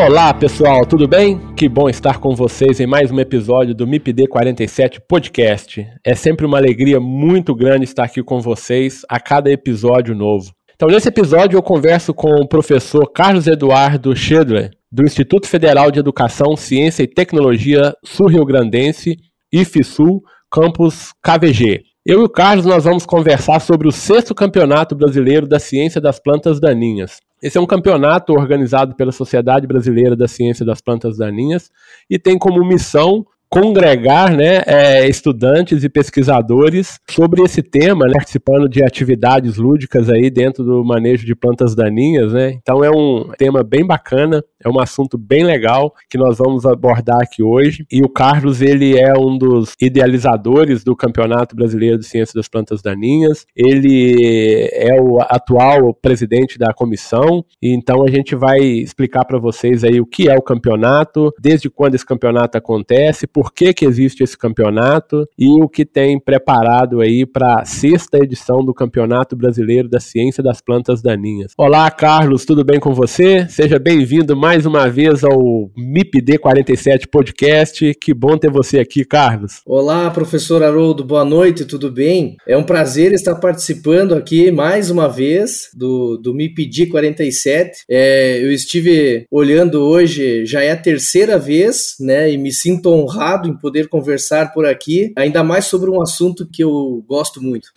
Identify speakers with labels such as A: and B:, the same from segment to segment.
A: Olá pessoal, tudo bem? Que bom estar com vocês em mais um episódio do MIPD 47 Podcast. É sempre uma alegria muito grande estar aqui com vocês a cada episódio novo. Então, nesse episódio, eu converso com o professor Carlos Eduardo Schedler, do Instituto Federal de Educação, Ciência e Tecnologia Sul-Rio Grandense, IFSUL, campus KVG. Eu e o Carlos nós vamos conversar sobre o sexto campeonato brasileiro da ciência das plantas daninhas. Esse é um campeonato organizado pela Sociedade Brasileira da Ciência das Plantas Daninhas e tem como missão congregar né, é, estudantes e pesquisadores sobre esse tema, né, participando de atividades lúdicas aí dentro do manejo de plantas daninhas, né? Então é um tema bem bacana, é um assunto bem legal que nós vamos abordar aqui hoje. E o Carlos ele é um dos idealizadores do Campeonato Brasileiro de Ciência das Plantas Daninhas. Ele é o atual presidente da comissão. E então a gente vai explicar para vocês aí o que é o campeonato, desde quando esse campeonato acontece por que, que existe esse campeonato e o que tem preparado aí para a sexta edição do Campeonato Brasileiro da Ciência das Plantas Daninhas. Olá, Carlos, tudo bem com você? Seja bem-vindo mais uma vez ao MIPD 47 Podcast. Que bom ter você aqui, Carlos.
B: Olá, professor Haroldo, boa noite, tudo bem? É um prazer estar participando aqui mais uma vez do, do MIPD 47. É, eu estive olhando hoje, já é a terceira vez, né, e me sinto honrado honrado em poder conversar por aqui, ainda mais sobre um assunto que eu gosto muito.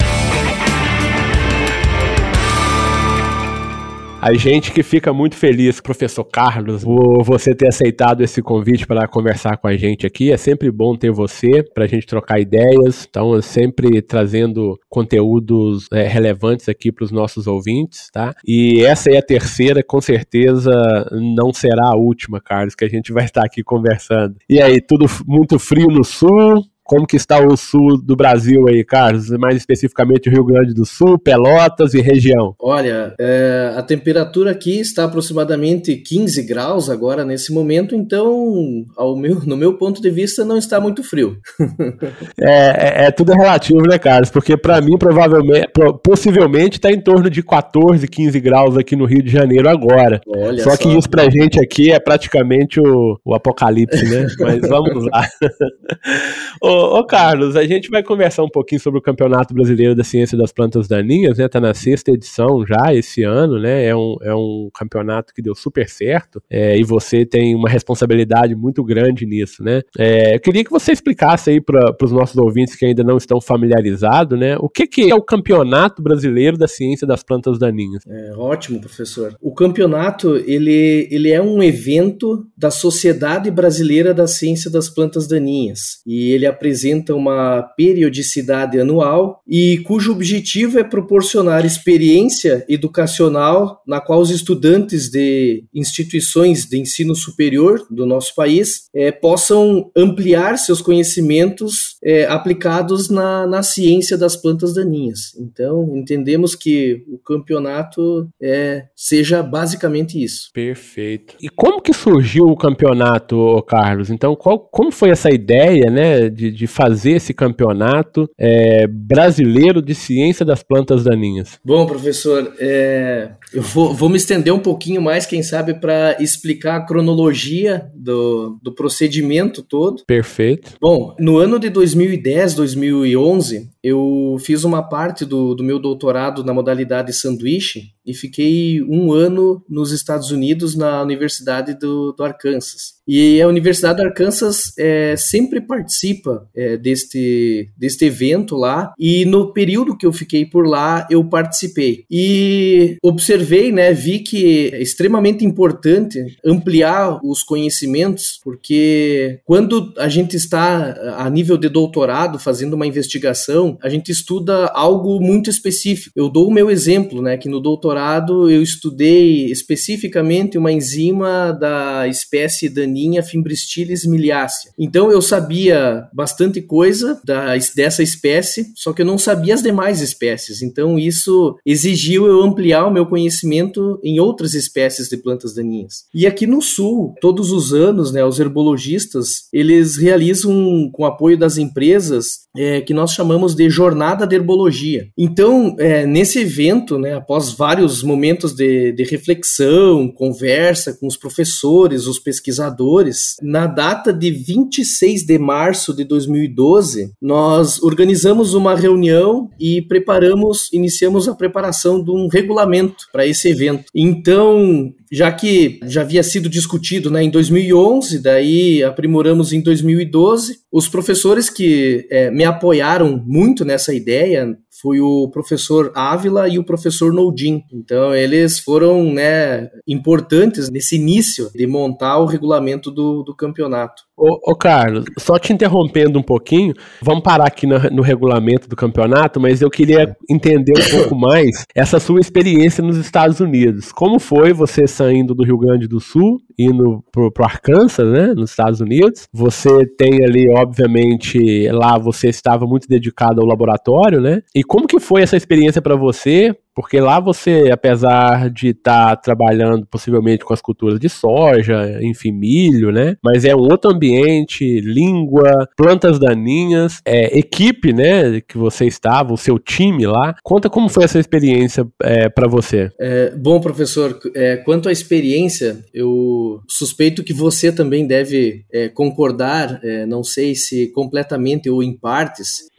A: A gente que fica muito feliz, professor Carlos, por você ter aceitado esse convite para conversar com a gente aqui. É sempre bom ter você para a gente trocar ideias. Então, sempre trazendo conteúdos é, relevantes aqui para os nossos ouvintes, tá? E essa é a terceira, com certeza não será a última, Carlos, que a gente vai estar aqui conversando. E aí, tudo muito frio no sul? Como que está o sul do Brasil aí, Carlos? Mais especificamente o Rio Grande do Sul, Pelotas e região.
B: Olha, é, a temperatura aqui está aproximadamente 15 graus agora nesse momento, então, ao meu, no meu ponto de vista, não está muito frio.
A: é, é, é, tudo relativo, né, Carlos? Porque para mim, provavelmente, possivelmente está em torno de 14, 15 graus aqui no Rio de Janeiro agora. Olha só, só. que isso pra gente aqui é praticamente o, o apocalipse, né? Mas vamos lá. ô, Carlos, a gente vai conversar um pouquinho sobre o Campeonato Brasileiro da Ciência das Plantas Daninhas, né? Tá na sexta edição já esse ano, né? É um, é um campeonato que deu super certo é, e você tem uma responsabilidade muito grande nisso, né? É, eu queria que você explicasse aí para os nossos ouvintes que ainda não estão familiarizados, né? O que, que é o Campeonato Brasileiro da Ciência das Plantas Daninhas?
B: É, ótimo, professor. O campeonato, ele, ele é um evento da Sociedade Brasileira da Ciência das Plantas Daninhas e ele apresenta uma periodicidade anual e cujo objetivo é proporcionar experiência educacional na qual os estudantes de instituições de ensino superior do nosso país é, possam ampliar seus conhecimentos é, aplicados na, na ciência das plantas daninhas. Então, entendemos que o campeonato é, seja basicamente isso.
A: Perfeito. E como que surgiu o campeonato, Carlos? Então, qual, como foi essa ideia, né, de, de, fazer esse campeonato é, brasileiro de ciência das plantas daninhas?
B: Bom, professor, é, eu vou, vou, me estender um pouquinho mais, quem sabe, para explicar a cronologia do, do procedimento todo.
A: Perfeito.
B: Bom, no ano de 2010, 2011, eu fiz uma parte do, do meu doutorado na modalidade sanduíche e fiquei um ano nos Estados Unidos na Universidade do, do Arkansas. E a Universidade do Arkansas é, sempre participa é, deste, deste evento lá e no período que eu fiquei por lá eu participei e observei, né, vi que é extremamente importante ampliar os conhecimentos porque quando a gente está a nível de doutorado fazendo uma investigação, a gente estuda algo muito específico. Eu dou o meu exemplo, né, que no doutorado eu estudei especificamente uma enzima da espécie daninha Fimbristilis miliacea. Então eu sabia bastante coisa da, dessa espécie, só que eu não sabia as demais espécies. Então isso exigiu eu ampliar o meu conhecimento em outras espécies de plantas daninhas. E aqui no sul, todos os anos, né, os herbologistas, eles realizam com apoio das empresas é, que nós chamamos de jornada de herbologia. Então, é, nesse evento, né, após vários momentos de, de reflexão, conversa com os professores, os pesquisadores, na data de 26 de março de 2012, nós organizamos uma reunião e preparamos, iniciamos a preparação de um regulamento para esse evento. Então, já que já havia sido discutido né, em 2011, daí aprimoramos em 2012. Os professores que é, me apoiaram muito nessa ideia foi o professor Ávila e o professor Noldin. Então, eles foram né, importantes nesse início de montar o regulamento do, do campeonato.
A: Ô, ô, Carlos, só te interrompendo um pouquinho, vamos parar aqui no, no, regulamento do campeonato, mas eu queria entender um pouco mais essa sua experiência nos Estados Unidos. Como foi você saindo do Rio Grande do Sul, indo pro, pro Arkansas, né, nos Estados Unidos? Você tem ali, obviamente, lá você estava muito dedicado ao laboratório, né? E como que foi essa experiência para você? Porque lá você, apesar de estar tá trabalhando possivelmente com as culturas de soja, enfim, milho, né? Mas é um outro ambiente, língua, plantas daninhas, é, equipe, né? Que você estava, o seu time lá. Conta como foi essa experiência é, para você.
B: É, bom, professor, é, quanto à experiência, eu suspeito que você também deve é, concordar, é, não sei se completamente ou em partes.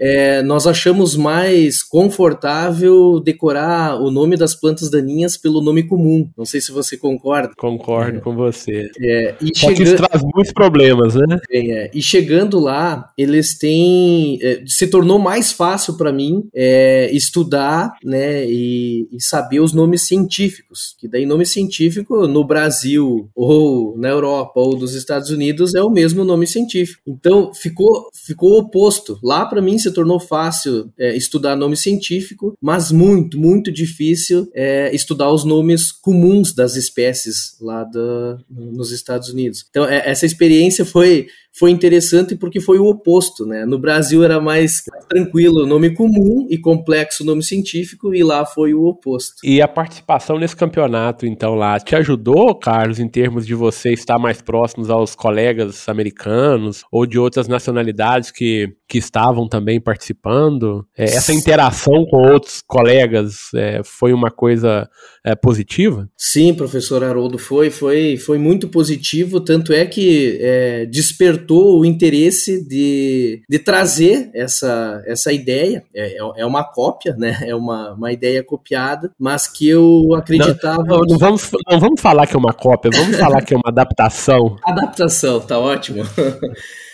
B: nós achamos mais confortável decorar o nome das plantas daninhas pelo nome comum. Não sei se você concorda.
A: Concordo é. com você.
B: É,
A: e Só chega... que isso traz muitos problemas, né?
B: É, e chegando lá, eles têm. É, se tornou mais fácil para mim é, estudar né, e, e, saber os nomes científicos. Que daí, nome científico no Brasil, ou na Europa, ou dos Estados Unidos, é o mesmo nome científico. Então, ficou, ficou oposto. Lá, para mim, se tornou fácil é, estudar nome científico, mas muito, muito difícil é, estudar os nomes comuns das espécies lá do, nos Estados Unidos. Então, é, essa experiência foi foi interessante porque foi o oposto, né? No Brasil era mais tranquilo, nome comum e complexo nome científico, e lá foi o oposto.
A: E a participação nesse campeonato, então, lá, te ajudou, Carlos, em termos de você estar mais próximos aos colegas americanos ou de outras nacionalidades que, que estavam também participando? É, essa interação com outros colegas é, foi uma coisa é, positiva?
B: Sim, professor Haroldo, foi, foi, foi muito positivo, tanto é que é, despertou despertou o interesse de, de trazer essa, essa ideia. É, é, é uma cópia, né? É uma, uma ideia copiada, mas que eu acreditava.
A: Não, não, não vamos, não vamos falar que é uma cópia, vamos falar que é uma adaptação.
B: Adaptação, tá ótimo.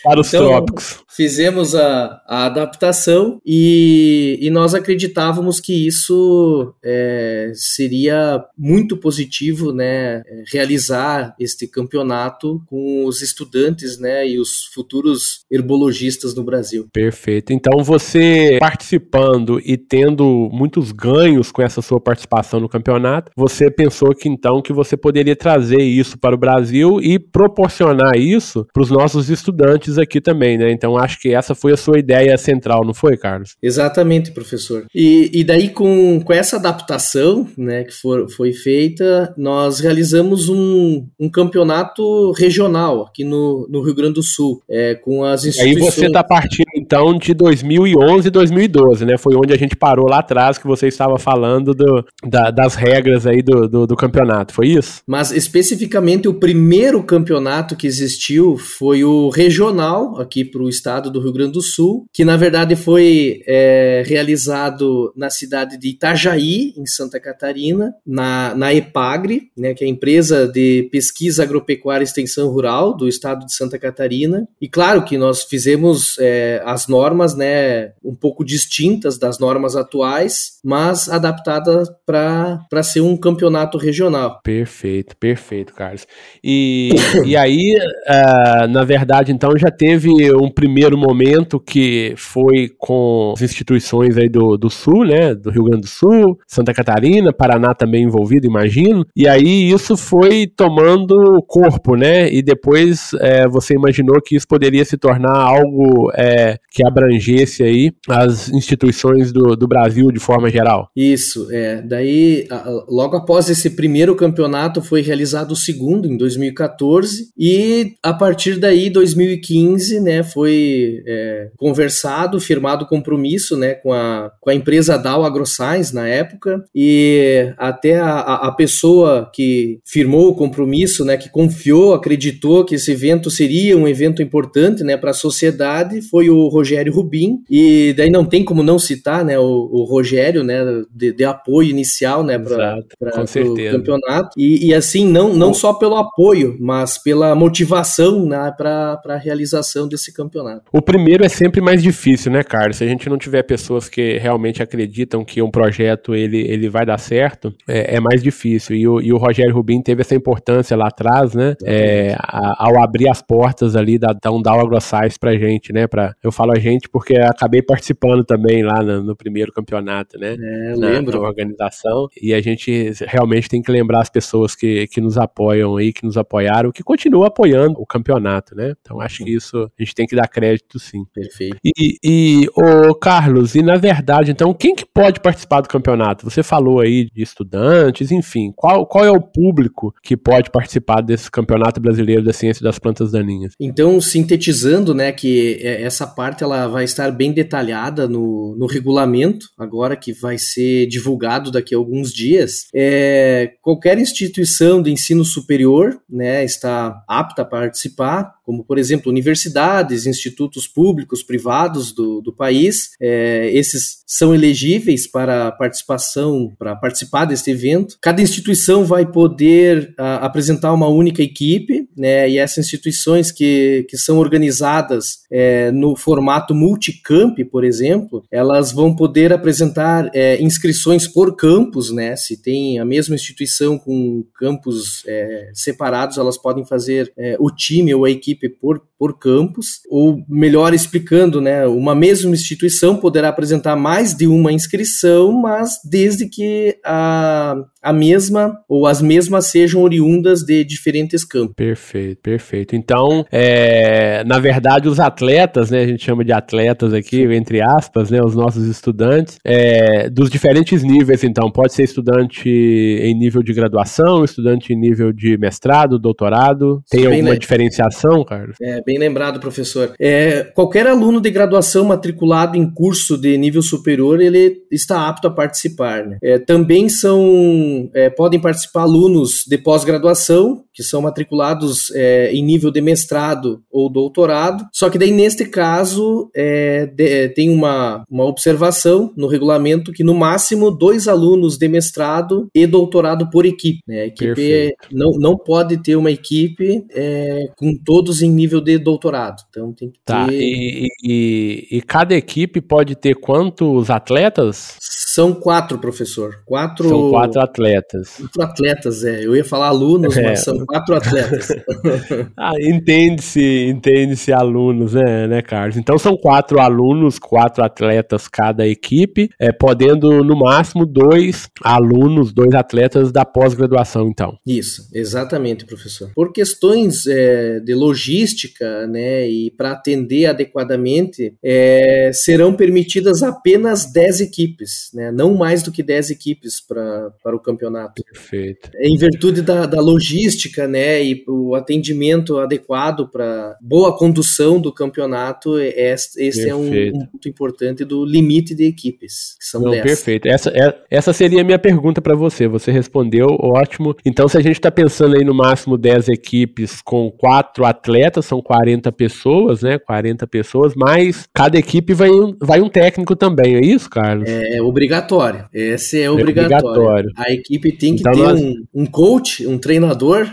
A: Para os então, trópicos.
B: Fizemos a, a adaptação e, e nós acreditávamos que isso é, seria muito positivo, né? Realizar este campeonato com os estudantes, né? E os futuros herbologistas no Brasil.
A: Perfeito. Então você participando e tendo muitos ganhos com essa sua participação no campeonato, você pensou que então que você poderia trazer isso para o Brasil e proporcionar isso para os nossos estudantes aqui também, né? Então acho que essa foi a sua ideia central, não foi, Carlos?
B: Exatamente, professor. E, e daí com, com essa adaptação, né, que for, foi feita, nós realizamos um, um campeonato regional aqui no, no Rio Grande do Sul, é, com as instituições...
A: Aí você está partindo então de 2011 e 2012, né? Foi onde a gente parou lá atrás que você estava falando do, da, das regras aí do, do, do, campeonato, foi isso?
B: Mas especificamente o primeiro campeonato que existiu foi o regional aqui para o estado do Rio Grande do Sul, que na verdade foi é, realizado na cidade de Itajaí, em Santa Catarina, na, na EPAGRE, né, que é a empresa de pesquisa agropecuária e extensão rural do estado de Santa Catarina. E claro que nós fizemos é, as normas, né, um pouco distintas das normas atuais, mas adaptadas para ser um campeonato regional.
A: Perfeito, perfeito, Carlos. E, e aí, uh, na verdade, então já teve um primeiro momento que foi com as instituições aí do, do Sul, né, do Rio Grande do Sul, Santa Catarina, Paraná também envolvido, imagino. E aí isso foi tomando corpo, né? E depois é, você imaginou que isso poderia se tornar algo é, que abrangesse aí as instituições do, do Brasil de forma geral.
B: Isso, é. Daí, logo após esse primeiro campeonato, foi realizado o segundo, em 2014, e a partir daí, 2015, né, foi é, conversado, firmado compromisso, né, com a, com a empresa Dow AgroScience na época, e até a, a pessoa que firmou o compromisso, né, que confiou, acreditou que esse evento seria um evento importante, né, para a sociedade, foi o Rogério Rubim, e daí não tem como não citar, né, o, o Rogério, né, de, de, apoio inicial, né, para o campeonato, e, e, assim, não, não só pelo apoio, mas pela motivação, né, para a realização desse campeonato.
A: O primeiro é sempre mais difícil, né, Carlos? Se a gente não tiver pessoas que realmente acreditam que um projeto ele, ele vai dar certo, é, é mais difícil, e o, e o Rogério Rubim teve essa importância lá atrás, né, é, a, ao abrir as portas ali da, da Undal AgroScience pra gente, né, pra, eu falo a gente porque acabei participando também lá no, no primeiro campeonato, né?
B: É, na, lembro.
A: Na organização. E a gente realmente tem que lembrar as pessoas que, que nos apoiam aí, que nos apoiaram, que continuam apoiando o campeonato, né? Então acho que isso a gente tem que dar crédito sim.
B: Perfeito.
A: E, e o Carlos, e na verdade, então, quem que pode participar do campeonato? Você falou aí de estudantes, enfim, qual, qual é o público que pode participar desse campeonato brasileiro da ciência das plantas daninhas?
B: Então, sintetizando, né, que essa parte ela vai estar bem detalhada no, no regulamento, agora que vai ser divulgado daqui a alguns dias. É, qualquer instituição de ensino superior né, está apta a participar, como, por exemplo, universidades, institutos públicos, privados do, do país. É, esses são elegíveis para participação, para participar deste evento. Cada instituição vai poder a, apresentar uma única equipe, né, e essas instituições que, que são organizadas é, no formato multicamp, por exemplo, elas vão poder apresentar é, inscrições por campus, né? Se tem a mesma instituição com campos é, separados, elas podem fazer é, o time ou a equipe por, por campus, ou melhor explicando, né? Uma mesma instituição poderá apresentar mais de uma inscrição, mas desde que a, a mesma ou as mesmas sejam oriundas de diferentes campos.
A: Perfeito, perfeito. Então, é, na verdade, os atletas, né, a gente chama de atletas aqui, entre aspas, né, os nossos estudantes, é, dos diferentes níveis, então, pode ser estudante em nível de graduação, estudante em nível de mestrado, doutorado, tem bem alguma diferenciação, Carlos?
B: É, bem lembrado, professor. É, qualquer aluno de graduação matriculado em curso de nível superior, ele está apto a participar, né? É, também são é, podem participar alunos de pós-graduação, que são matriculados é, em nível de mestrado ou doutorado, só que daí neste caso é, de, tem uma, uma observação no regulamento que no máximo dois alunos de mestrado e doutorado por equipe. Né? A equipe não, não pode ter uma equipe é, com todos em nível de doutorado. Então tem que
A: tá, ter... E, e, e cada equipe pode ter quantos atletas?
B: São quatro, professor. Quatro...
A: São quatro atletas.
B: Quatro atletas, é. Eu ia falar alunos, é. mas são quatro atletas.
A: ah, entende-se, entende-se alunos, né, né, Carlos? Então são quatro alunos, quatro atletas cada equipe, é, podendo no máximo dois alunos, dois atletas da pós-graduação, então.
B: Isso, exatamente, professor. Por questões é, de logística, né, e para atender adequadamente, é, serão permitidas apenas dez equipes, né, não mais do que dez equipes para o campeonato.
A: Perfeito.
B: Em virtude da, da logística né, e o atendimento adequado para boa condução do campeonato, esse, esse é um, um, ponto importante do limite de equipes, que são
A: Não, Perfeito. Essa, é, essa seria a minha pergunta para você. Você respondeu, ótimo. Então, se a gente está pensando aí no máximo 10 equipes com quatro atletas, são 40 pessoas, né? 40 pessoas, mas cada equipe vai, vai um técnico também, é isso, Carlos?
B: É, é obrigatório. Esse é obrigatório. É obrigatório. A equipe tem que então, ter nós... um, um coach, um treinador.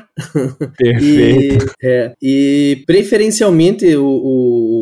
A: Perfeito.
B: e, é, e preferencialmente o,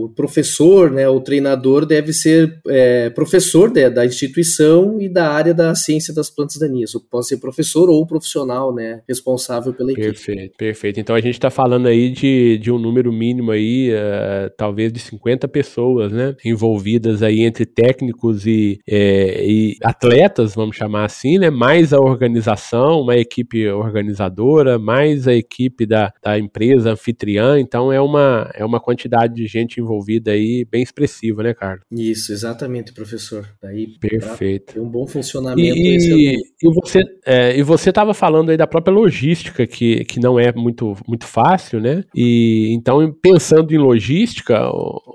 B: o, professor, né, o treinador deve ser é, professor de, da instituição e da área da ciência das plantas daninhas. Pode ser professor ou profissional, né, responsável pela equipe.
A: Perfeito, perfeito. Então a gente está falando aí de, de um número mínimo aí, uh, talvez de 50 pessoas, né, envolvidas aí entre técnicos e, é, e atletas, vamos chamar assim, né, mais a organização, uma equipe organizadora, mais a equipe da, da empresa anfitriã, então é uma, é uma quantidade de gente envolvida aí bem expressiva, né, Carlos?
B: Isso, exatamente, professor. Daí,
A: Perfeito.
B: Um bom funcionamento.
A: E, e você é, e você estava falando aí da própria logística, que, que não é muito, muito fácil, né? E então, pensando em logística,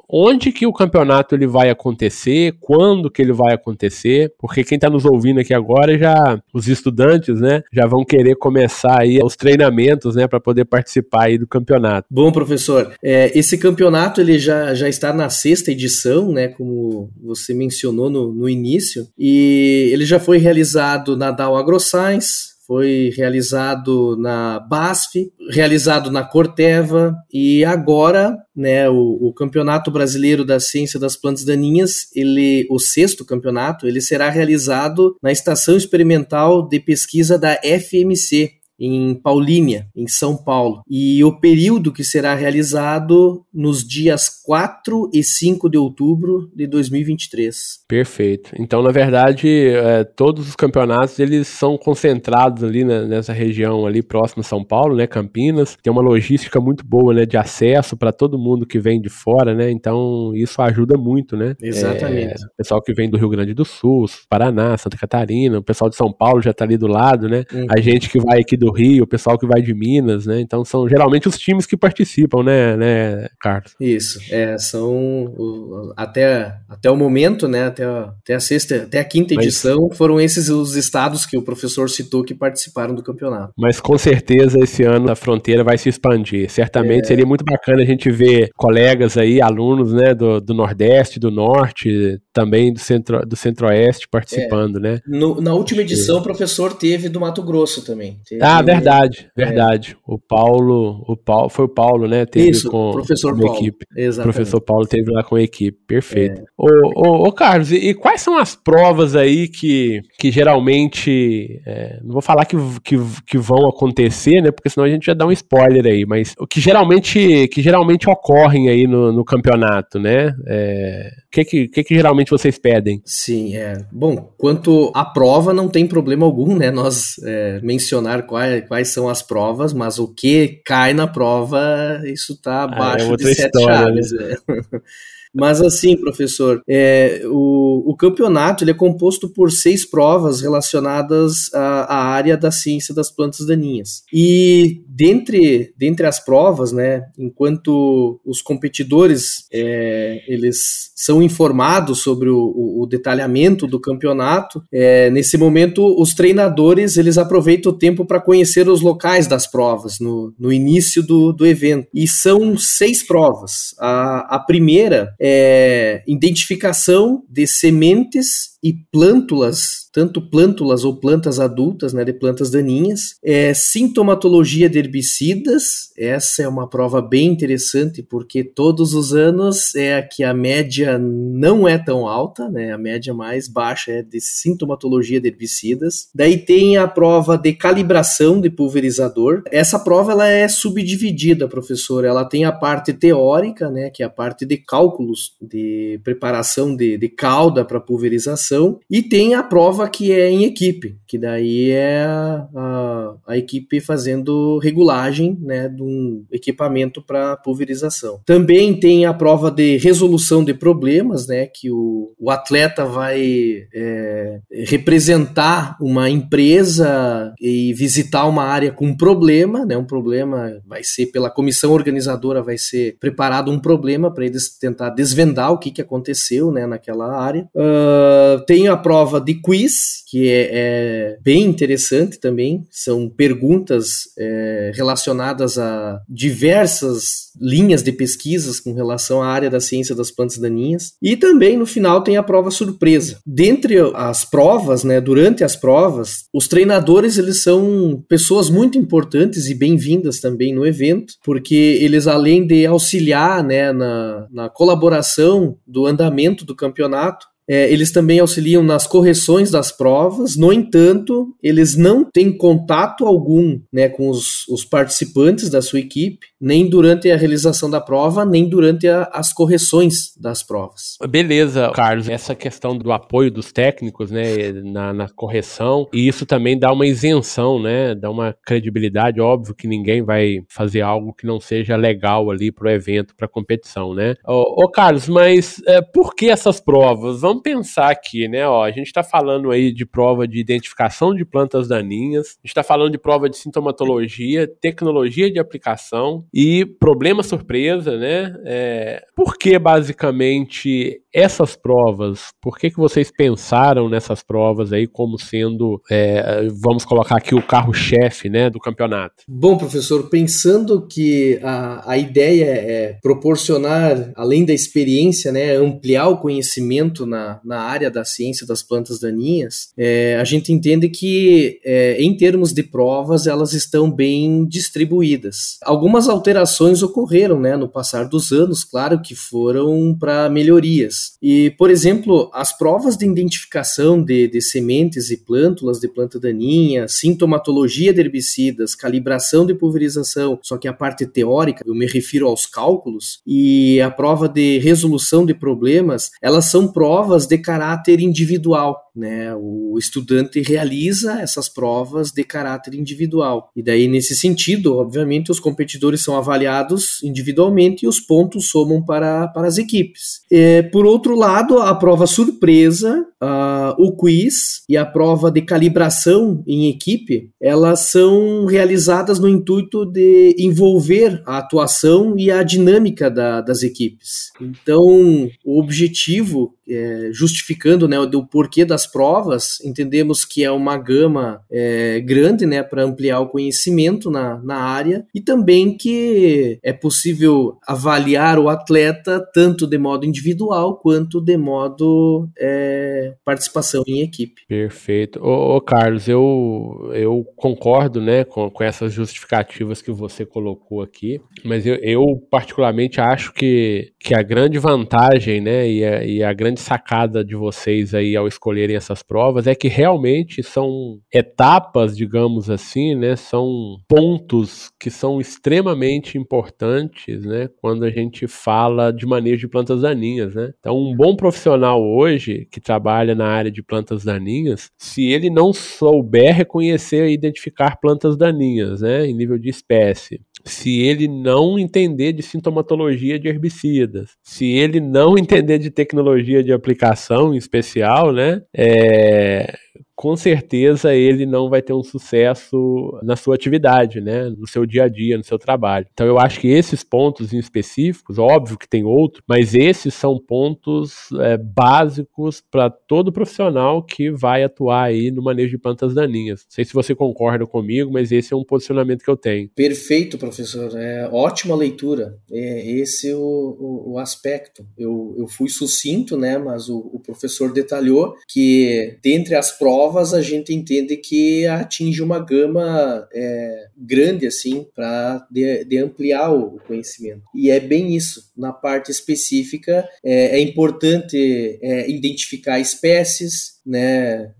A: onde que o campeonato ele vai acontecer, quando que ele vai acontecer, porque quem está nos ouvindo aqui agora já, os estudantes, né, já vão querer começar aí os treinamentos, né, para poder participar aí do campeonato.
B: Bom, professor, é, esse campeonato ele já, já está na sexta edição, né, como você mencionou no, no início, e ele já foi realizado na Dow AgroScience, foi realizado na BASF, realizado na Corteva e agora, né, o, o, Campeonato Brasileiro da Ciência das Plantas Daninhas, ele, o sexto campeonato, ele será realizado na Estação Experimental de Pesquisa da FMC, em Paulínia, em São Paulo. E o período que será realizado nos dias 4 e 5 de outubro de 2023.
A: Perfeito. Então, na verdade, é, todos os campeonatos eles são concentrados ali né, nessa região ali próxima a São Paulo, né, Campinas. Tem uma logística muito boa, né, de acesso para todo mundo que vem de fora, né? Então, isso ajuda muito, né?
B: Exatamente.
A: É, o pessoal que vem do Rio Grande do Sul, Paraná, Santa Catarina, o pessoal de São Paulo já está ali do lado, né? Uhum. A gente que vai aqui do do Rio, o pessoal que vai de Minas, né? Então são geralmente os times que participam, né, né Carlos?
B: Isso, é, são até, até o momento, né, até a, até a sexta, até a quinta edição, Mas, foram esses os estados que o professor citou que participaram do campeonato.
A: Mas com certeza esse ano a fronteira vai se expandir. Certamente é... seria muito bacana a gente ver colegas aí, alunos, né, do, do Nordeste, do Norte, também do Centro do Centro-Oeste participando, é. né?
B: No, na última edição, o professor teve do Mato Grosso também. Teve
A: ah, verdade, é. verdade. O Paulo, o Paulo, foi o Paulo, né? Teve
B: Isso,
A: com,
B: professor
A: com a
B: Paulo.
A: equipe.
B: Exatamente.
A: O professor Paulo teve lá com a equipe, perfeito. É. Ô, ô, ô, Carlos, e, e, quais são as provas aí que, que geralmente, é, não vou falar que, que, que vão acontecer, né? Porque senão a gente já dá um spoiler aí, mas o que geralmente, que geralmente ocorrem aí no, no campeonato, né? É, que que, que que geralmente vocês pedem?
B: Sim, é. Bom, quanto à prova, não tem problema algum, né? Nós é, mencionar quais, quais são as provas, mas o que cai na prova, isso tá ah, abaixo ah, é de sete história, né? chaves. Né? Mas assim, professor, é, o, o campeonato ele é composto por seis provas relacionadas à, à, área da ciência das plantas daninhas. E dentre, dentre as provas, né, enquanto os competidores é, eles são informados sobre o, o, detalhamento do campeonato, é, nesse momento os treinadores eles aproveitam o tempo para conhecer os locais das provas no, no início do, do evento. E são seis provas. A, a primeira é, identificação de sementes e plântulas, tanto plântulas ou plantas adultas, né, de plantas daninhas, é, sintomatologia de herbicidas, essa é uma prova bem interessante porque todos os anos é que a média não é tão alta, né, a média mais baixa é de sintomatologia de herbicidas. Daí tem a prova de calibração de pulverizador. Essa prova ela é subdividida, professor, ela tem a parte teórica, né, que é a parte de cálculos de preparação de, de calda para pulverização e tem a prova que é em equipe, que daí é a, a, equipe fazendo regulagem né, de um equipamento para pulverização. Também tem a prova de resolução de problemas, né, que o, o atleta vai é, representar uma empresa e visitar uma área com problema, né, um problema vai ser pela comissão organizadora vai ser preparado um problema para eles tentar desvendar o que, que aconteceu né, naquela área. Uh, tem a prova de quiz, que é, é bem interessante também, são perguntas é, relacionadas a diversas linhas de pesquisas com relação à área da ciência das plantas daninhas. E também no final tem a prova surpresa. Dentre as provas, né, durante as provas, os treinadores eles são pessoas muito importantes e bem-vindas também no evento, porque eles além de auxiliar né, na, na colaboração do andamento do campeonato, é, eles também auxiliam nas correções das provas, no entanto, eles não têm contato algum né, com os, os participantes da sua equipe, nem durante a realização da prova, nem durante a, as correções das provas.
A: Beleza, Carlos. Essa questão do apoio dos técnicos né, na, na correção, e isso também dá uma isenção, né, dá uma credibilidade. Óbvio que ninguém vai fazer algo que não seja legal ali para o evento, para a competição. Né? Ô, ô Carlos, mas é, por que essas provas? Vamos pensar aqui, né? Ó, a gente está falando aí de prova de identificação de plantas daninhas, a gente está falando de prova de sintomatologia, tecnologia de aplicação e problema surpresa, né? É, por que basicamente essas provas? Por que, que vocês pensaram nessas provas aí como sendo, é, vamos colocar aqui o carro-chefe, né, do campeonato?
B: Bom, professor, pensando que a, a ideia é proporcionar, além da experiência, né, ampliar o conhecimento na na, área da ciência das plantas daninhas, é, a gente entende que, é, em termos de provas, elas estão bem distribuídas. Algumas alterações ocorreram né, no passar dos anos, claro que foram para melhorias. E, por exemplo, as provas de identificação de, de sementes e plântulas de planta daninha, sintomatologia de herbicidas, calibração de pulverização, só que a parte teórica, eu me refiro aos cálculos, e a prova de resolução de problemas, elas são provas provas de caráter individual. Né? O estudante realiza essas provas de caráter individual. E daí, nesse sentido, obviamente, os competidores são avaliados individualmente e os pontos somam para, para as equipes. É, por outro lado, a prova surpresa, a, o quiz e a prova de calibração em equipe, elas são realizadas no intuito de envolver a atuação e a dinâmica da, das equipes. Então, o objetivo é, justificando né, o porquê das provas, entendemos que é uma gama é, grande né, para ampliar o conhecimento na, na área e também que é possível avaliar o atleta tanto de modo individual quanto de modo é, participação em equipe.
A: Perfeito. Ô, ô, Carlos, eu, eu concordo né, com, com essas justificativas que você colocou aqui, mas eu, eu particularmente acho que, que a grande vantagem né, e, a, e a grande sacada de vocês aí ao escolherem essas provas é que realmente são etapas, digamos assim, né? São pontos que são extremamente importantes, né? Quando a gente fala de manejo de plantas daninhas, né? Então, um bom profissional hoje que trabalha na área de plantas daninhas, se ele não souber reconhecer e identificar plantas daninhas, né? Em nível de espécie, se ele não entender de sintomatologia de herbicidas, se ele não entender de tecnologia de aplicação em especial, né? É, com certeza ele não vai ter um sucesso na sua atividade, né, no seu dia a dia, no seu trabalho. Então eu acho que esses pontos em específicos, óbvio que tem outros, mas esses são pontos é, básicos para todo profissional que vai atuar aí no manejo de plantas daninhas. Não sei se você concorda comigo, mas esse é um posicionamento que eu tenho.
B: Perfeito, professor. É ótima leitura. É esse o, o, o aspecto. Eu, eu fui sucinto, né, mas o, o professor detalhou que dentre as provas provas a gente entende que atinge uma gama é, grande assim para de, de, ampliar o conhecimento. E é bem isso na parte específica é, é importante é, identificar espécies né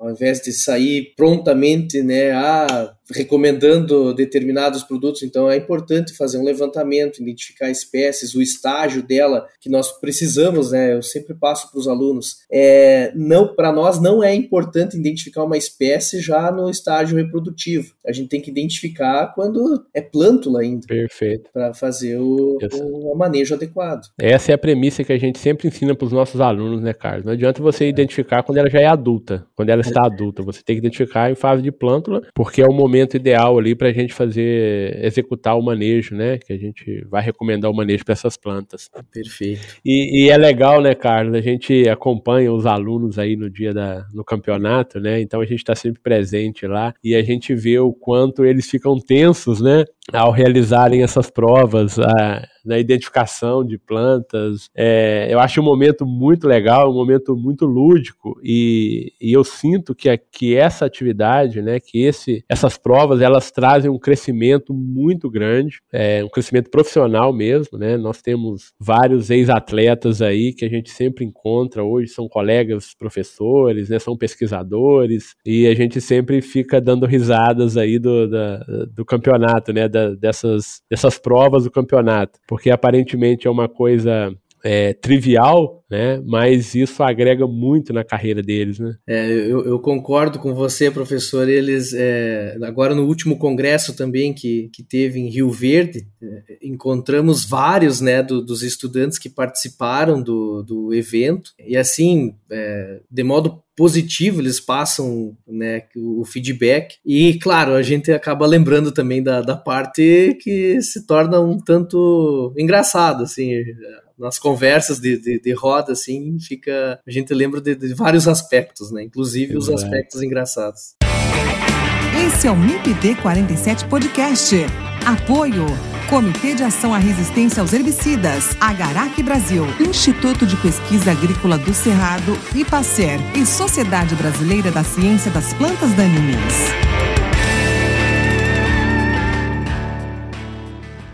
B: ao invés de sair prontamente né ah recomendando determinados produtos, então é importante fazer um levantamento, identificar espécies, o estágio dela que nós precisamos, né? Eu sempre passo para os alunos. É, não, para nós não é importante identificar uma espécie já no estágio reprodutivo. A gente tem que identificar quando é plântula ainda.
A: Perfeito.
B: Para fazer o, o, manejo adequado.
A: Essa é a premissa que a gente sempre ensina para os nossos alunos, né, Carlos? Não adianta você identificar quando ela já é adulta, quando ela está adulta. Você tem que identificar em fase de plântula, porque é o momento ideal ali para a gente fazer, executar o manejo, né? Que a gente vai recomendar o manejo para essas plantas.
B: Perfeito.
A: E, e, é legal, né, Carlos? A gente acompanha os alunos aí no dia da, no campeonato, né? Então a gente está sempre presente lá e a gente vê o quanto eles ficam tensos, né? Ao realizarem essas provas, a, na identificação de plantas. É, eu acho um momento muito legal, um momento muito lúdico e, e eu sinto que, que essa atividade, né, que esse, essas provas, elas trazem um crescimento muito grande, é, um crescimento profissional mesmo, né? Nós temos vários ex-atletas aí que a gente sempre encontra hoje, são colegas professores, né, são pesquisadores e a gente sempre fica dando risadas aí do, da, do campeonato, né, da, dessas, dessas provas do campeonato porque aparentemente é uma coisa é, trivial, né? Mas isso agrega muito na carreira deles, né?
B: É, eu, eu concordo com você, professor. Eles é, agora no último congresso também que, que teve em Rio Verde, é, encontramos vários, né, do, dos estudantes que participaram do, do evento e assim, é, de modo positivo, eles passam né, o feedback. E, claro, a gente acaba lembrando também da, da parte que se torna um tanto engraçado, assim, nas conversas de, de, de, roda, assim, fica. A gente lembra de, de vários aspectos, né? Inclusive os aspectos engraçados.
C: Esse é o MIPD 47 Podcast. Apoio. Comitê de Ação à Resistência aos Herbicidas, Agarac Brasil, Instituto de Pesquisa Agrícola do Cerrado, IPACER e Sociedade Brasileira da Ciência das Plantas Daninhas.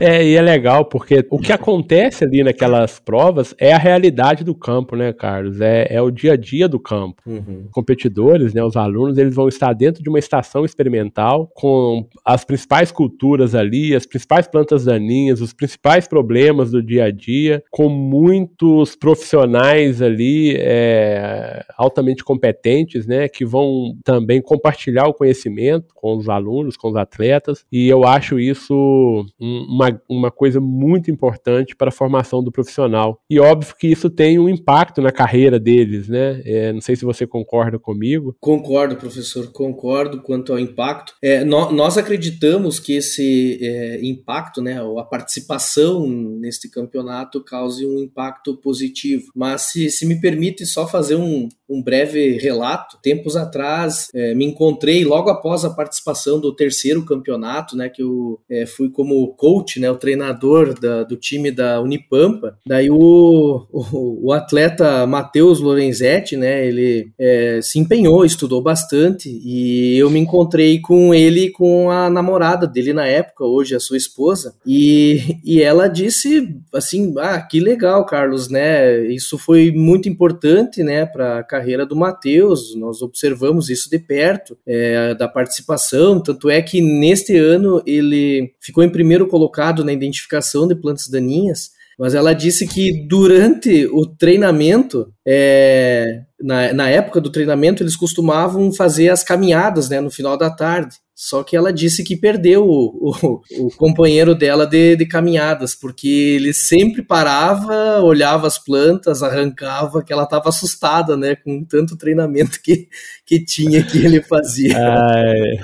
A: É, e é legal porque o que acontece ali naquelas provas é a realidade do campo, né, Carlos? É, é o dia a dia do campo. Uhum. Competidores, né, os alunos, eles vão estar dentro de uma estação experimental com as principais culturas ali, as principais plantas daninhas, os principais problemas do dia a dia, com muitos profissionais ali é, altamente competentes, né, que vão também compartilhar o conhecimento com os alunos, com os atletas, e eu acho isso uma uma, coisa muito importante para a formação do profissional. E óbvio que isso tem um impacto na carreira deles, né? É, não sei se você concorda comigo.
B: Concordo, professor, concordo quanto ao impacto. É, no, nós acreditamos que esse é, impacto, né, a participação neste campeonato cause um impacto positivo. Mas se, se me permite só fazer um, um breve relato, tempos atrás é, me encontrei logo após a participação do terceiro campeonato, né, que eu é, fui como coach né, o treinador da, do time da Unipampa. Daí o, o, o atleta Matheus Lorenzetti, né, ele é, se empenhou, estudou bastante e eu me encontrei com ele com a namorada dele na época, hoje a sua esposa, e, e ela disse assim, ah, que legal, Carlos, né, isso foi muito importante, né, para a carreira do Matheus, nós observamos isso de perto, é, da participação, tanto é que neste ano ele ficou em primeiro colocado na identificação de plantas daninhas, mas ela disse que durante o treinamento, é, na, na época do treinamento, eles costumavam fazer as caminhadas né, no final da tarde. Só que ela disse que perdeu o, o, o companheiro dela de, de, caminhadas, porque ele sempre parava, olhava as plantas, arrancava, que ela estava assustada, né, com tanto treinamento que, que tinha que ele fazia.
A: Ai.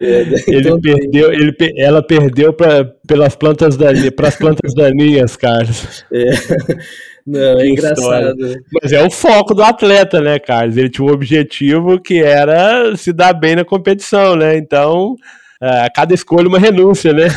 A: É, ele então, perdeu, ele, ela perdeu pra, pelas plantas para as plantas daninhas, Carlos.
B: É. Não, é engraçado.
A: Mas é o foco do atleta, né, Carlos? Ele tinha um objetivo que era se dar bem na competição, né? Então, a cada escolha uma renúncia, né?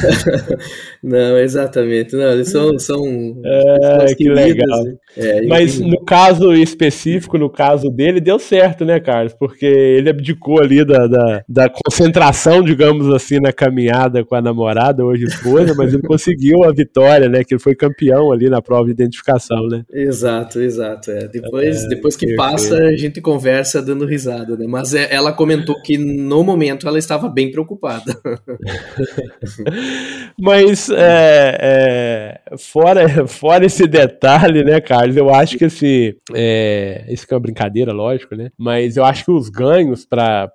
B: Não, exatamente. Não, eles são. são
A: é, que legal. Né? É, Mas no caso específico, no caso dele, deu certo, né, Carlos? Porque ele abdicou ali da, da, da concentração, digamos assim, na caminhada com a namorada, hoje esposa, mas ele conseguiu a vitória, né? Que ele foi campeão ali na prova de identificação, né?
B: Exato, exato. É. Depois, é, depois que passa, a gente conversa dando risada, né? Mas é, ela comentou que no momento ela estava bem preocupada.
A: mas é, é, fora, fora esse detalhe, né, Carlos? Eu acho que esse. É, isso que é uma brincadeira, lógico, né? Mas eu acho que os ganhos para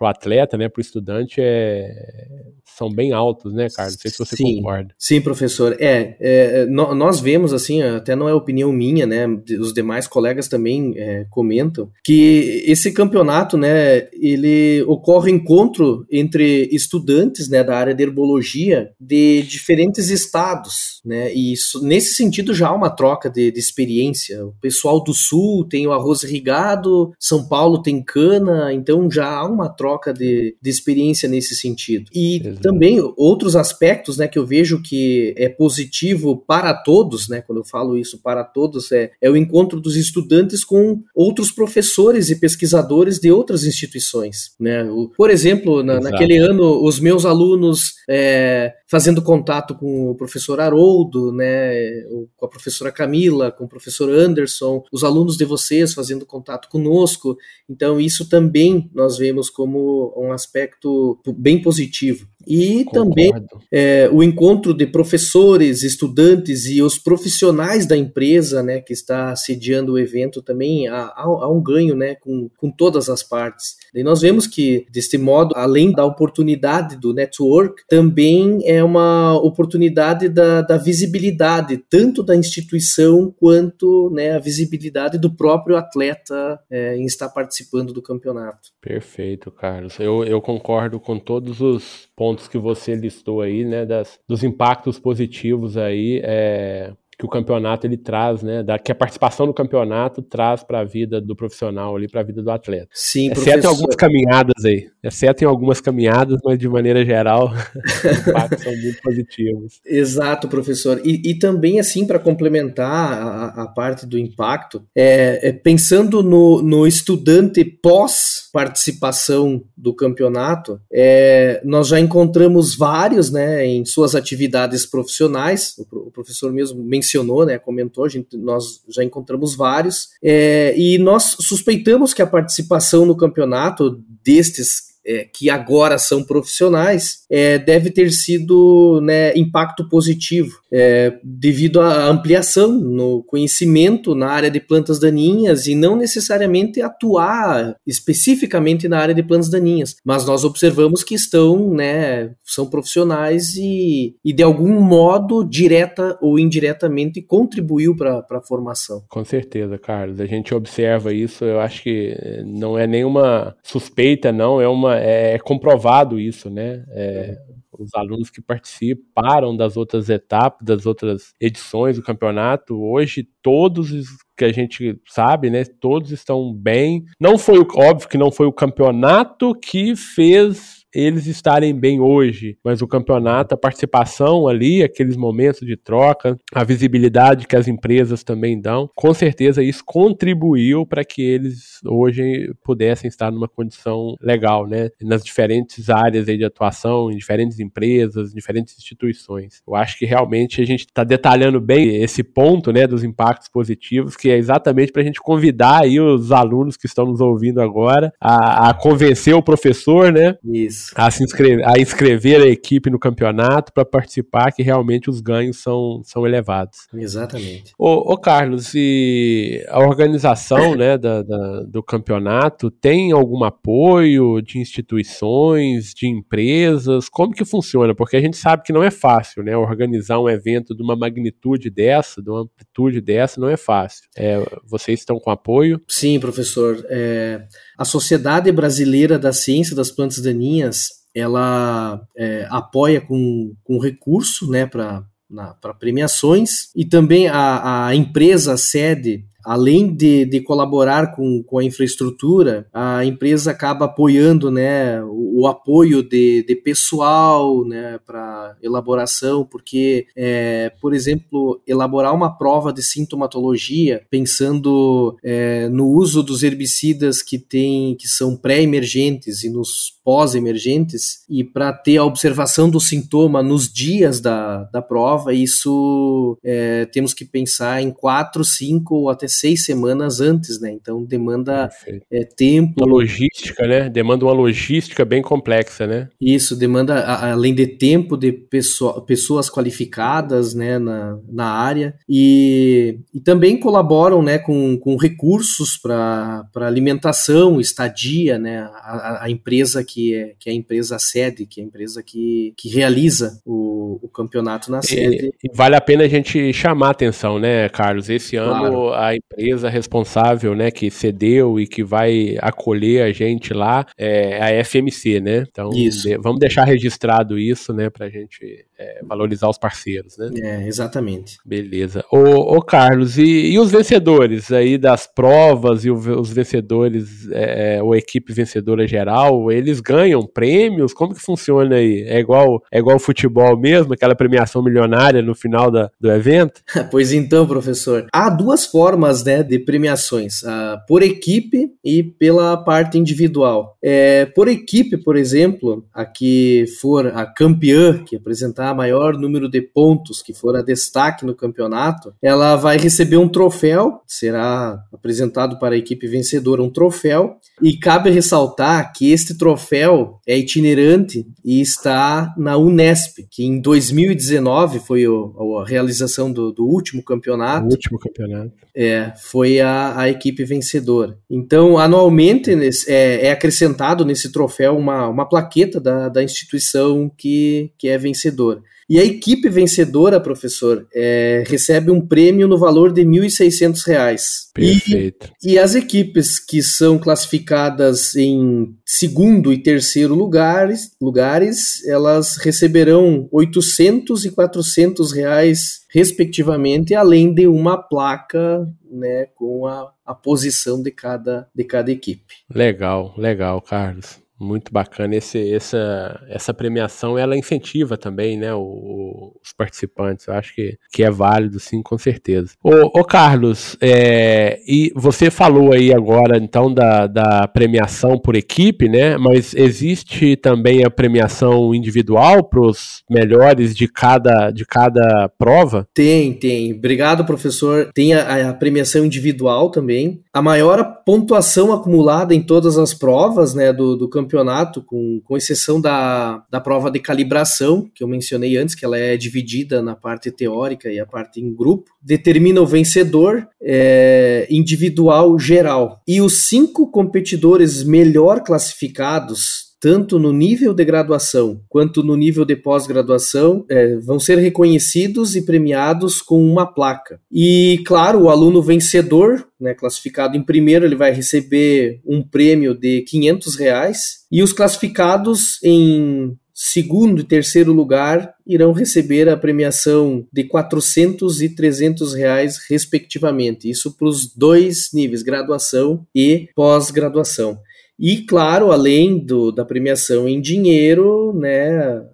A: o atleta, né, para o estudante, é, são bem altos, né, Carlos? Não sei se você
B: sim,
A: concorda.
B: Sim, professor. É, é, nós vemos, assim, até não é opinião minha, né? Os demais colegas também é, comentam que esse campeonato, né, ele ocorre encontro entre estudantes, né, da área de herbologia de diferentes estados, né? E isso, nesse sentido já há uma troca de, de experiência. O pessoal do sul tem o arroz irrigado, São Paulo tem cana, então já há uma troca de, de experiência nesse sentido. E Exato também outros aspectos, né, que eu vejo que é positivo para todos, né, quando eu falo isso para todos, é, é o encontro dos estudantes com outros professores e pesquisadores de outras instituições, né. O, por exemplo, na, naquele ano, os meus alunos é, fazendo contato com o professor Haroldo, né, com a professora Camila, com o professor Anderson, os alunos de vocês fazendo contato conosco. Então, isso também nós vemos como um aspecto bem positivo. E Concordo. também é, o encontro de professores, estudantes e os profissionais da empresa né, que está sediando o evento também há, há, um ganho né, com, com todas as partes. E nós vemos que, deste modo, além da oportunidade do network, também é uma oportunidade da, da visibilidade, tanto da instituição quanto né, a visibilidade do próprio atleta é, em estar participando do campeonato.
A: Perfeito, Carlos. Eu, eu concordo com todos os pontos que você listou aí, né, das, dos impactos positivos aí, é, que o campeonato ele traz, né? Da, que a participação no campeonato traz para a vida do profissional ali, para a vida do atleta.
B: Sim,
A: Exceto professor. em algumas caminhadas aí. Exceto em algumas caminhadas, mas de maneira geral, os impactos são muito positivos.
B: Exato, professor. E, e também, assim, para complementar a, a, parte do impacto, é, é pensando no, no estudante pós participação do campeonato, é, nós já encontramos vários, né, em suas atividades profissionais. O, o professor mesmo mencionou mencionou, né, comentou, gente, nós já encontramos vários, é, e nós suspeitamos que a participação no campeonato destes é, que agora são profissionais, é, deve ter sido né, impacto positivo, é, devido à ampliação no conhecimento na área de plantas daninhas e não necessariamente atuar especificamente na área de plantas daninhas, mas nós observamos que estão, né, são profissionais e, e de algum modo, direta ou indiretamente, contribuiu para a formação.
A: Com certeza, Carlos, a gente observa isso, eu acho que não é nenhuma suspeita, não, é uma é, comprovado isso, né? É, os alunos que participaram das outras etapas, das outras edições do campeonato, hoje todos que a gente sabe, né? Todos estão bem. Não foi óbvio que não foi o campeonato que fez eles estarem bem hoje, mas o campeonato, a participação ali, aqueles momentos de troca, a visibilidade que as empresas também dão, com certeza isso contribuiu para que eles hoje pudessem estar numa condição legal, né? Nas diferentes áreas de atuação, em diferentes empresas, em diferentes instituições. Eu acho que realmente a gente está detalhando bem esse ponto, né, dos impactos positivos, que é exatamente para a gente convidar aí os alunos que estão nos ouvindo agora a, a convencer o professor, né?
B: Isso
A: a se inscrever, a inscrever a equipe no campeonato para participar, que realmente os ganhos são, são elevados.
B: Exatamente.
A: Ô, ô Carlos, e a organização né, da, da, do campeonato tem algum apoio de instituições, de empresas? Como que funciona? Porque a gente sabe que não é fácil, né? Organizar um evento de uma magnitude dessa, de uma amplitude dessa, não é fácil. É, vocês estão com apoio?
B: Sim, professor. É, a Sociedade Brasileira da Ciência das Plantas Daninhas ela é, apoia com, com recurso né, para premiações. E também a, a empresa sede além de, de colaborar com, com a infraestrutura, a empresa acaba apoiando né, o, o apoio de, de pessoal né, para elaboração, porque, é, por exemplo, elaborar uma prova de sintomatologia, pensando é, no uso dos herbicidas que, tem, que são pré-emergentes e nos pós-emergentes, e para ter a observação do sintoma nos dias da, da prova, isso é, temos que pensar em quatro, cinco ou até seis semanas antes, né? Então demanda é, tempo.
A: Uma logística, né? Demanda uma logística bem complexa, né?
B: Isso, demanda, além de tempo, de pessoa, pessoas qualificadas né, na, na área e, e também colaboram né, com, com recursos para alimentação, estadia, né? A, a, empresa que é, que é a empresa sede, que é a empresa que, que realiza o, o campeonato na sede.
A: E, vale a pena a gente chamar a atenção, né, Carlos? Esse ano claro. a empresa responsável, né, que cedeu e que vai acolher a gente lá é a FMC, né? Então de, vamos deixar registrado isso, né, para a gente é, valorizar os parceiros, né?
B: É, exatamente.
A: Beleza. Ô, ô Carlos, e, e, os vencedores aí das provas e o, os vencedores, é, ou equipe vencedora geral, eles ganham prêmios? Como que funciona aí? É igual é igual futebol mesmo, aquela premiação milionária no final da, do evento?
B: pois então, professor. Há duas formas né, de premiações, uh, por equipe e pela parte individual. É, por equipe, por exemplo, a que for a campeã, que apresentar maior número de pontos, que for a destaque no campeonato, ela vai receber um troféu, será apresentado para a equipe vencedora um troféu, e cabe ressaltar que este troféu é itinerante e está na Unesp, que em 2019 foi o, a realização do, do último campeonato. O
A: último campeonato.
B: É, foi a, a equipe vencedora. Então, anualmente é, é acrescentado nesse troféu uma, uma plaqueta da, da instituição que, que é vencedora. E a equipe vencedora, professor, é, recebe um prêmio no valor de R$ 1.600.
A: Perfeito.
B: E, e as equipes que são classificadas em segundo e terceiro lugares, lugares elas receberão 800 e 400 reais respectivamente, além de uma placa né, com a, a posição de cada, de cada equipe.
A: Legal, legal, Carlos. Muito bacana esse, essa, essa premiação, ela incentiva também, né, o, os participantes. Eu acho que, que é válido, sim, com certeza. Ô, ô Carlos, é, e você falou aí agora, então, da, da premiação por equipe, né? Mas existe também a premiação individual para os melhores de cada, de cada prova?
B: Tem, tem. Obrigado, professor. Tem a, a premiação individual também. A maior pontuação acumulada em todas as provas, né, do, do campeonato campeonato, com, com exceção da, da prova de calibração, que eu mencionei antes, que ela é dividida na parte teórica e a parte em grupo, determina o vencedor é, individual geral. E os cinco competidores melhor classificados tanto no nível de graduação quanto no nível de pós-graduação, é, vão ser reconhecidos e premiados com uma placa. E, claro, o aluno vencedor, né, classificado em primeiro, ele vai receber um prêmio de 500 reais, e os classificados em segundo e terceiro lugar irão receber a premiação de 400 e 300 reais respectivamente. Isso para os dois níveis, graduação e pós-graduação. E, claro, além do, da premiação em dinheiro, né,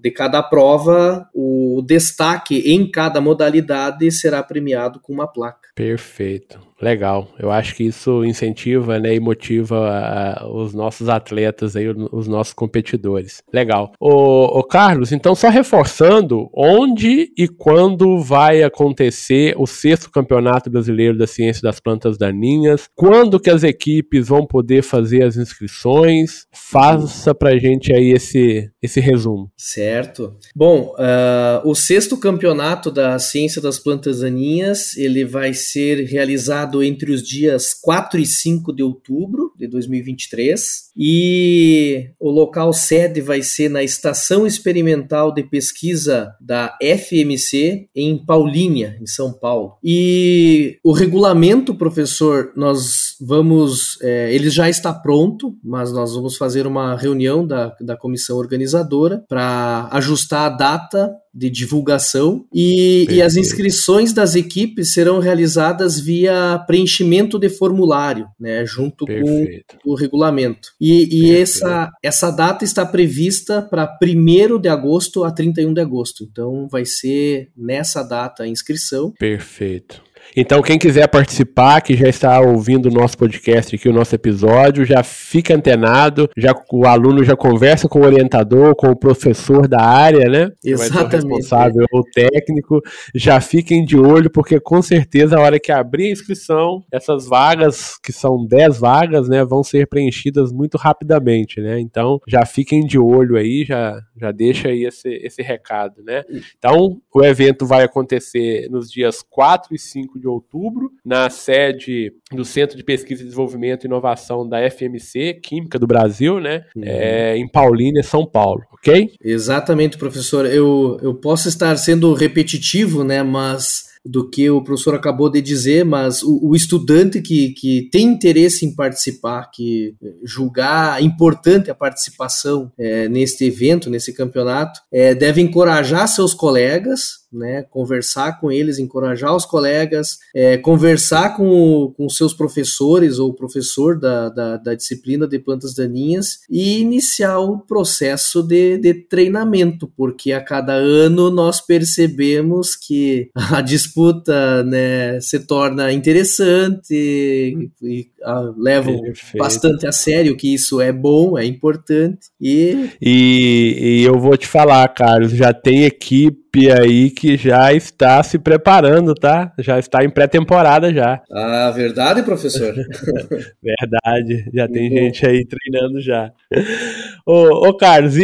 B: de cada prova, o destaque em cada modalidade será premiado com uma placa.
A: Perfeito. Legal. Eu acho que isso incentiva né, e motiva os nossos atletas, aí, os nossos competidores. Legal. Ô, Carlos, então só reforçando, onde e quando vai acontecer o sexto Campeonato Brasileiro da Ciência das Plantas Daninhas? Quando que as equipes vão poder fazer as inscrições? Faça pra gente aí esse, esse resumo.
B: Certo. Bom, uh, o sexto Campeonato da Ciência das Plantas Daninhas, ele vai ser realizado entre os dias 4 e 5 de outubro de 2023 e o local sede vai ser na Estação Experimental de Pesquisa da FMC em Paulínia, em São Paulo. E o regulamento, professor, nós vamos, é, ele já está pronto, mas nós vamos fazer uma reunião da, da comissão organizadora para ajustar a data de divulgação e, e, as inscrições das equipes serão realizadas via preenchimento de formulário, né, junto Perfeito. com o regulamento. E, e essa, essa data está prevista para 1 de agosto a 31 de agosto. Então vai ser nessa data a inscrição.
A: Perfeito. Então, quem quiser participar, que já está ouvindo o nosso podcast aqui, o nosso episódio, já fica antenado, já o aluno já conversa com o orientador, com o professor da área, né?
B: Exatamente.
A: o responsável ou técnico, já fiquem de olho, porque com certeza a hora que abrir a inscrição, essas vagas, que são 10 vagas, né, vão ser preenchidas muito rapidamente, né? Então, já fiquem de olho aí, já, já deixa aí esse, esse recado, né? Então, o evento vai acontecer nos dias 4 e 5 de outubro, na sede do Centro de Pesquisa Desenvolvimento e Inovação da FMC, Química do Brasil, né? Uhum. É, em Paulínia, São Paulo, ok?
B: Exatamente, professor. Eu, eu posso estar sendo repetitivo, né? Mas do que o professor acabou de dizer, mas o, o, estudante que, que tem interesse em participar, que julgar importante a participação é, neste evento, nesse campeonato, é, deve encorajar seus colegas, né, conversar com eles, encorajar os colegas, é, conversar com, com seus professores ou professor da, da, da, disciplina de plantas daninhas e iniciar o processo de, de treinamento, porque a cada ano nós percebemos que a disputa né, se torna interessante e, e a, levam Perfeito. bastante a sério que isso é bom, é importante
A: e... e... E eu vou te falar, Carlos, já tem equipe aí que já está se preparando, tá? Já está em pré-temporada já.
B: Ah, verdade, professor?
A: verdade, já tem Bom. gente aí treinando já. Ô, ô Carlos, e,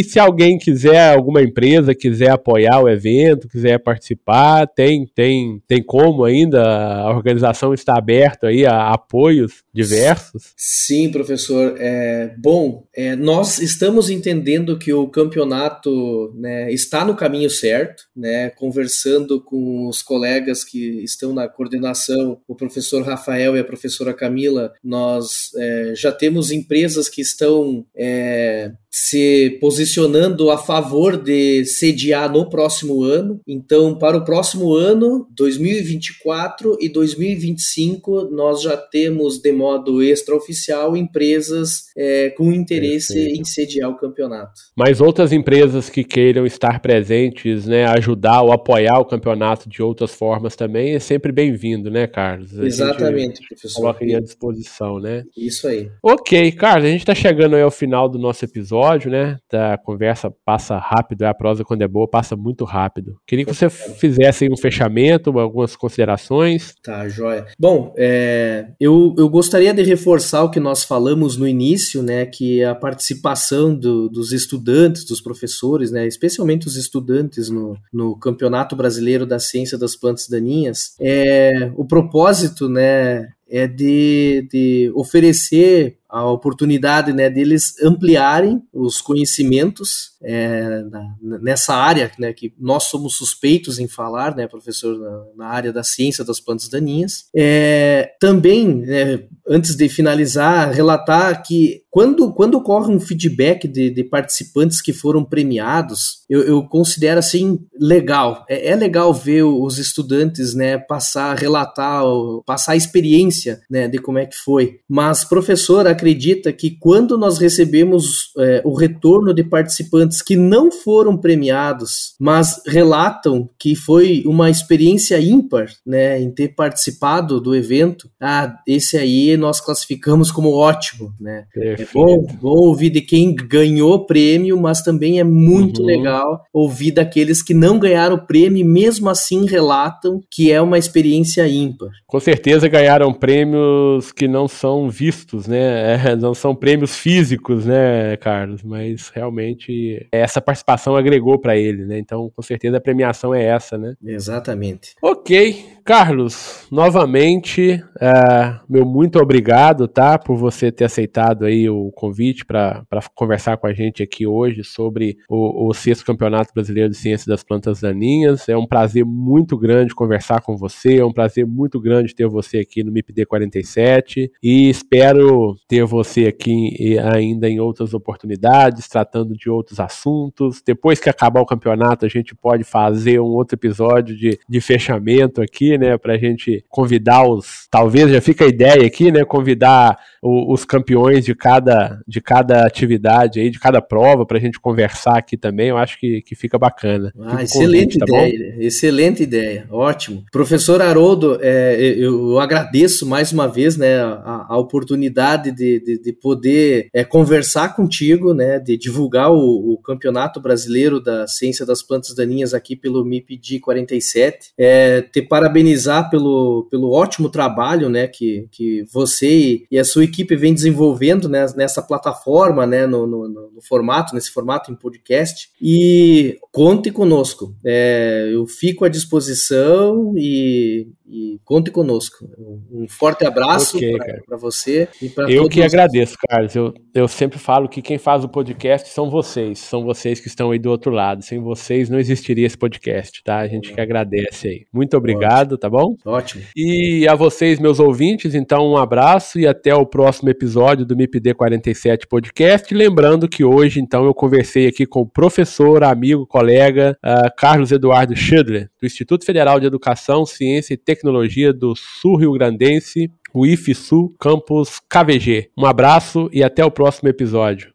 A: e, se alguém quiser, alguma empresa quiser apoiar o evento, quiser participar, tem, tem, tem como ainda? A organização está aberta aí a apoios diversos?
B: Sim, professor. É, bom, é, nós estamos entendendo que o campeonato né, está no caminho caminho certo, né? Conversando com os colegas que estão na coordenação, o professor Rafael e a professora Camila, nós é, já temos empresas que estão é, se posicionando a favor de sediar no próximo ano. Então, para o próximo ano, 2024 e 2025, nós já temos de modo extraoficial empresas é, com interesse Perfeito. em sediar o campeonato.
A: Mas outras empresas que queiram estar presentes, né, ajudar ou apoiar o campeonato de outras formas também é sempre bem-vindo, né, Carlos?
B: A Exatamente, professor.
A: Coloca à disposição, né?
B: Isso aí.
A: Ok, Carlos, a gente está chegando aí ao final do nosso episódio episódio, né? A conversa passa rápido, a prosa quando é boa passa muito rápido. Queria que você fizesse um fechamento, algumas considerações.
B: Tá, joia. Bom, é, eu, eu gostaria de reforçar o que nós falamos no início, né? Que a participação do, dos estudantes, dos professores, né? Especialmente os estudantes no, no Campeonato Brasileiro da Ciência das Plantas Daninhas, é, o propósito, né? É de, de oferecer a oportunidade né, deles ampliarem os conhecimentos é, na, nessa área, né, que nós somos suspeitos em falar, né, professor, na, na área da ciência das plantas daninhas. É, também, né, antes de finalizar, relatar que quando, quando ocorre um feedback de, de participantes que foram premiados, eu, eu considero assim legal. É, é, legal ver os estudantes né, passar, relatar, passar a experiência né, de como é que foi. Mas, professor, acredita que quando nós recebemos é, o retorno de participantes que não foram premiados, mas relatam que foi uma experiência ímpar né, em ter participado do evento, ah, esse aí nós classificamos como ótimo. Né? É bom, bom ouvir de quem ganhou prêmio, mas também é muito uhum. legal ouvir daqueles que não ganharam prêmio e mesmo assim relatam que é uma experiência ímpar.
A: Com certeza ganharam prêmios que não são vistos, né? É, não são prêmios físicos, né, Carlos? Mas realmente essa participação agregou para ele, né? Então, com certeza a premiação é essa, né?
B: Exatamente.
A: Ok. Carlos, novamente, é, meu muito obrigado, tá, por você ter aceitado aí o convite para conversar com a gente aqui hoje sobre o, o sexto Campeonato Brasileiro de Ciências das Plantas Daninhas. É um prazer muito grande conversar com você, é um prazer muito grande ter você aqui no MIPD 47 e espero ter você aqui ainda em outras oportunidades, tratando de outros assuntos. Depois que acabar o campeonato, a gente pode fazer um outro episódio de, de fechamento aqui, né, para a gente convidar os, talvez já fica a ideia aqui, né, convidar o, os campeões de cada, de cada atividade aí, de cada prova, para a gente conversar aqui também. Eu acho que, que fica bacana.
B: Ah, fica excelente convite, tá ideia, bom? excelente ideia, ótimo. Professor Haroldo, é, eu, eu, agradeço mais uma vez, né, a, a oportunidade de, de, de poder é, conversar contigo, né, de divulgar o, o, Campeonato Brasileiro da Ciência das Plantas Daninhas aqui pelo MIPD 47, é, te parabenizar pelo, pelo ótimo trabalho, né, que, que você e a sua equipe vem desenvolvendo né, nessa plataforma, né, no, no, no, formato, nesse formato em podcast. E conte conosco. É, eu fico à disposição e, e conte conosco. Um forte abraço okay, para você
A: e para todos. Eu que agradeço, Carlos. Eu, eu sempre falo que quem faz o podcast são vocês, são vocês que estão aí do outro lado. Sem vocês não existiria esse podcast, tá? A gente que agradece aí. Muito obrigado,
B: Ótimo.
A: tá bom?
B: Ótimo.
A: E a vocês, meus ouvintes, então um abraço e até o próximo episódio do MIPD 47 Podcast. Lembrando que hoje, então, eu conversei aqui com o professor, amigo, colega uh, Carlos Eduardo Schindler, do Instituto Federal de Educação, Ciência e Tecnologia Tecnologia do Sul Rio Grandense, o IFSU Campus KVG. Um abraço e até o próximo episódio.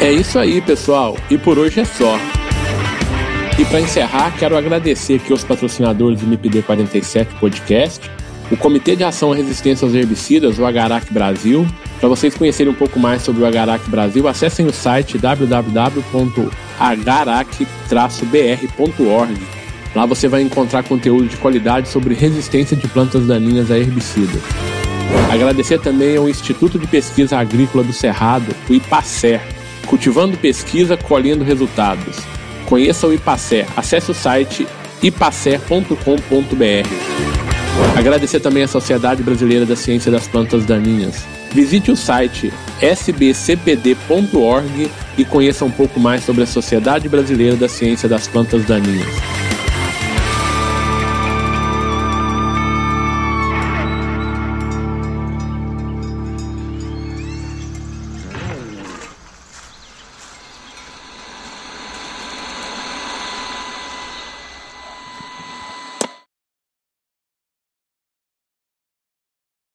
A: É isso aí, pessoal, e por hoje é só. E para encerrar, quero agradecer aqui aos patrocinadores do MIPD 47 Podcast, o Comitê de Ação à Resistência aos Herbicidas, o Agarac Brasil. Para vocês conhecerem um pouco mais sobre o Agarac Brasil, acessem o site www.agarac-br.org Lá você vai encontrar conteúdo de qualidade sobre resistência de plantas daninhas a herbicidas. Agradecer também ao Instituto de Pesquisa Agrícola do Cerrado, o IPACER, cultivando pesquisa, colhendo resultados. Conheça o IPACER, acesse o site ipacer.com.br. Agradecer também à Sociedade Brasileira da Ciência das Plantas Daninhas. Visite o site sbcpd.org e conheça um pouco mais sobre a Sociedade Brasileira da Ciência das Plantas Daninhas.